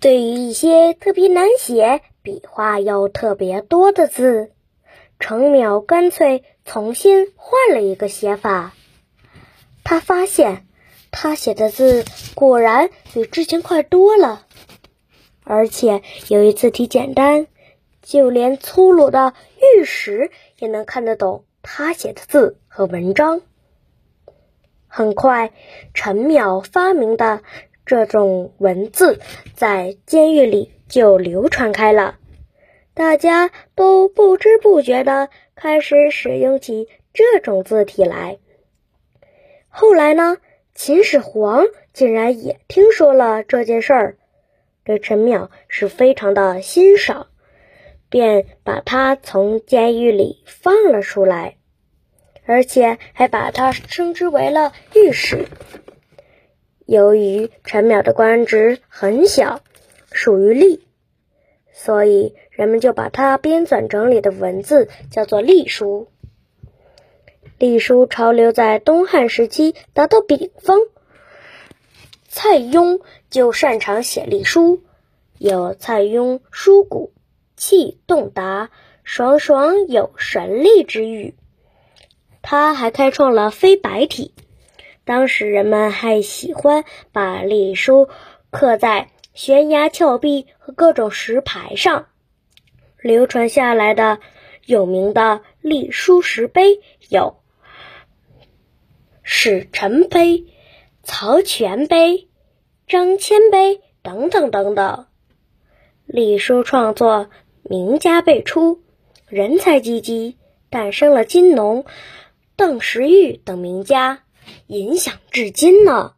对于一些特别难写、笔画又特别多的字，程淼干脆重新换了一个写法。他发现，他写的字果然比之前快多了，而且有一字体简单，就连粗鲁的玉石也能看得懂他写的字和文章。很快，陈淼发明的。这种文字在监狱里就流传开了，大家都不知不觉的开始使用起这种字体来。后来呢，秦始皇竟然也听说了这件事儿，对陈淼是非常的欣赏，便把他从监狱里放了出来，而且还把他称之为了御史。由于陈淼的官职很小，属于吏，所以人们就把他编纂整理的文字叫做隶书。隶书潮流在东汉时期达到顶峰，蔡邕就擅长写隶书，有“蔡邕书古，气洞达，爽爽有神力”之誉。他还开创了飞白体。当时人们还喜欢把隶书刻在悬崖峭壁和各种石牌上。流传下来的有名的隶书石碑有史臣碑、曹全碑、张骞碑等等等等。隶书创作名家辈出，人才济济，诞生了金农、邓石玉等名家。影响至今呢。